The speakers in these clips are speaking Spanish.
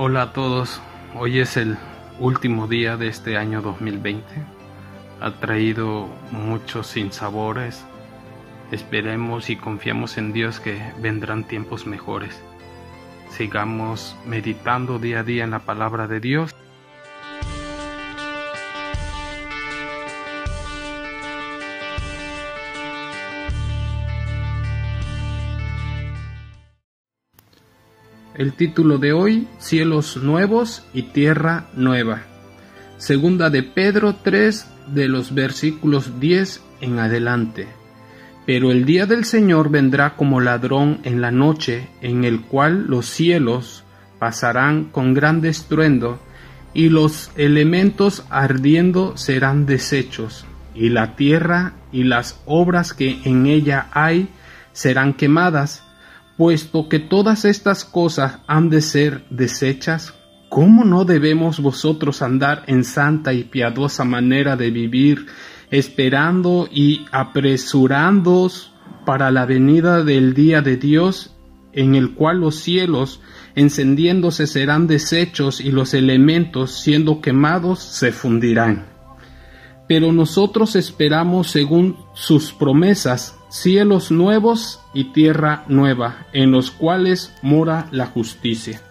Hola a todos, hoy es el último día de este año 2020. Ha traído muchos sinsabores. Esperemos y confiamos en Dios que vendrán tiempos mejores. Sigamos meditando día a día en la palabra de Dios. El título de hoy, Cielos Nuevos y Tierra Nueva. Segunda de Pedro 3 de los versículos 10 en adelante. Pero el día del Señor vendrá como ladrón en la noche, en el cual los cielos pasarán con gran estruendo, y los elementos ardiendo serán deshechos, y la tierra y las obras que en ella hay serán quemadas, puesto que todas estas cosas han de ser desechas, ¿cómo no debemos vosotros andar en santa y piadosa manera de vivir, esperando y apresurándoos para la venida del día de Dios, en el cual los cielos encendiéndose serán deshechos y los elementos siendo quemados se fundirán? Pero nosotros esperamos según sus promesas cielos nuevos y tierra nueva, en los cuales mora la justicia.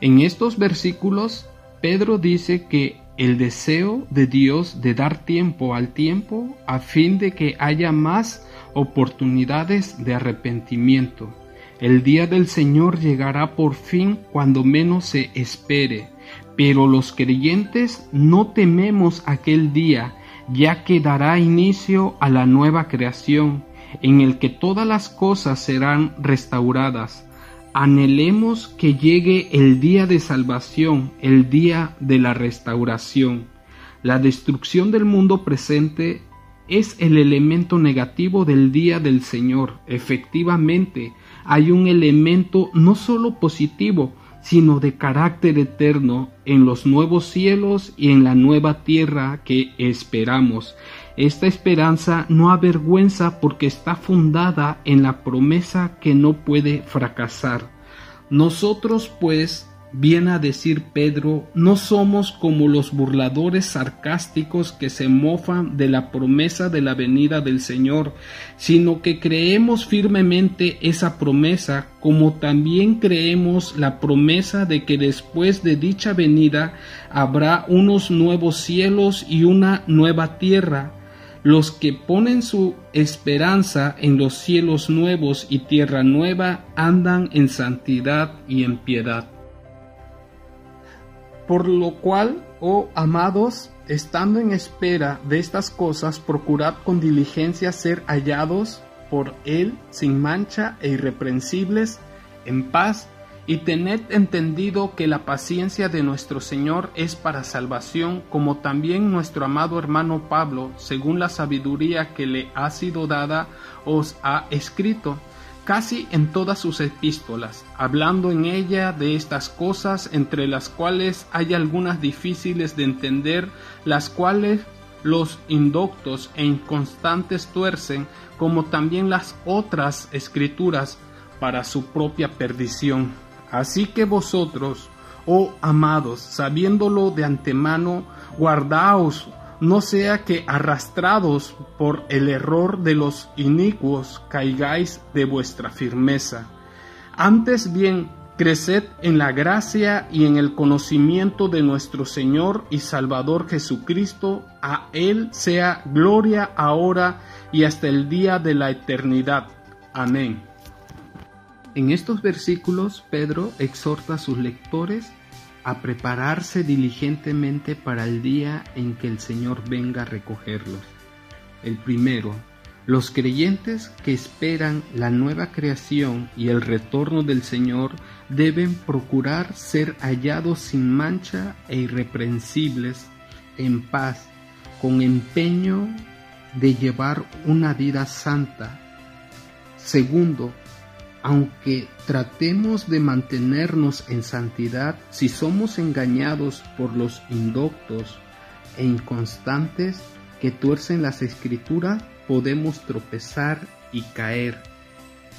En estos versículos, Pedro dice que el deseo de Dios de dar tiempo al tiempo a fin de que haya más oportunidades de arrepentimiento. El día del Señor llegará por fin cuando menos se espere, pero los creyentes no tememos aquel día ya que dará inicio a la nueva creación, en el que todas las cosas serán restauradas. Anhelemos que llegue el día de salvación, el día de la restauración. La destrucción del mundo presente es el elemento negativo del día del Señor. Efectivamente, hay un elemento no sólo positivo, sino de carácter eterno en los nuevos cielos y en la nueva tierra que esperamos. Esta esperanza no avergüenza porque está fundada en la promesa que no puede fracasar. Nosotros pues Viene a decir Pedro, no somos como los burladores sarcásticos que se mofan de la promesa de la venida del Señor, sino que creemos firmemente esa promesa, como también creemos la promesa de que después de dicha venida habrá unos nuevos cielos y una nueva tierra. Los que ponen su esperanza en los cielos nuevos y tierra nueva andan en santidad y en piedad. Por lo cual, oh amados, estando en espera de estas cosas, procurad con diligencia ser hallados por Él sin mancha e irreprensibles, en paz, y tened entendido que la paciencia de nuestro Señor es para salvación, como también nuestro amado hermano Pablo, según la sabiduría que le ha sido dada, os ha escrito casi en todas sus epístolas, hablando en ella de estas cosas entre las cuales hay algunas difíciles de entender, las cuales los indoctos e inconstantes tuercen, como también las otras escrituras, para su propia perdición. Así que vosotros, oh amados, sabiéndolo de antemano, guardaos no sea que arrastrados por el error de los inicuos caigáis de vuestra firmeza. Antes bien, creced en la gracia y en el conocimiento de nuestro Señor y Salvador Jesucristo. A Él sea gloria ahora y hasta el día de la eternidad. Amén. En estos versículos, Pedro exhorta a sus lectores a prepararse diligentemente para el día en que el Señor venga a recogerlos. El primero, los creyentes que esperan la nueva creación y el retorno del Señor deben procurar ser hallados sin mancha e irreprensibles, en paz, con empeño de llevar una vida santa. Segundo, aunque tratemos de mantenernos en santidad, si somos engañados por los indoctos e inconstantes que tuercen las escrituras, podemos tropezar y caer.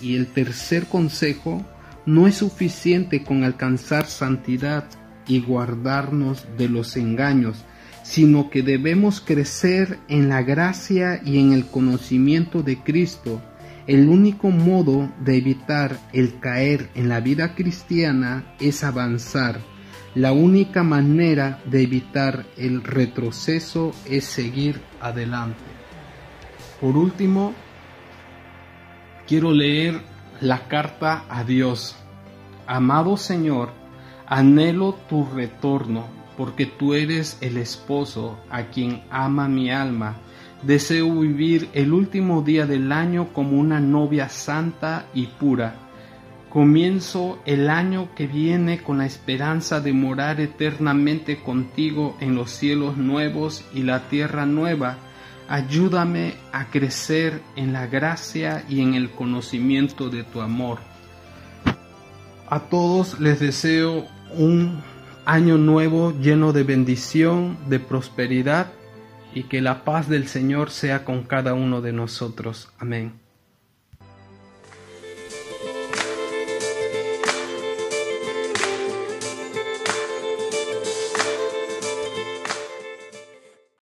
Y el tercer consejo, no es suficiente con alcanzar santidad y guardarnos de los engaños, sino que debemos crecer en la gracia y en el conocimiento de Cristo. El único modo de evitar el caer en la vida cristiana es avanzar. La única manera de evitar el retroceso es seguir adelante. Por último, quiero leer la carta a Dios. Amado Señor, anhelo tu retorno, porque tú eres el esposo a quien ama mi alma. Deseo vivir el último día del año como una novia santa y pura. Comienzo el año que viene con la esperanza de morar eternamente contigo en los cielos nuevos y la tierra nueva Ayúdame a crecer en la gracia y en el conocimiento de tu amor. A todos les deseo un año nuevo lleno de bendición, de prosperidad y que la paz del Señor sea con cada uno de nosotros. Amén.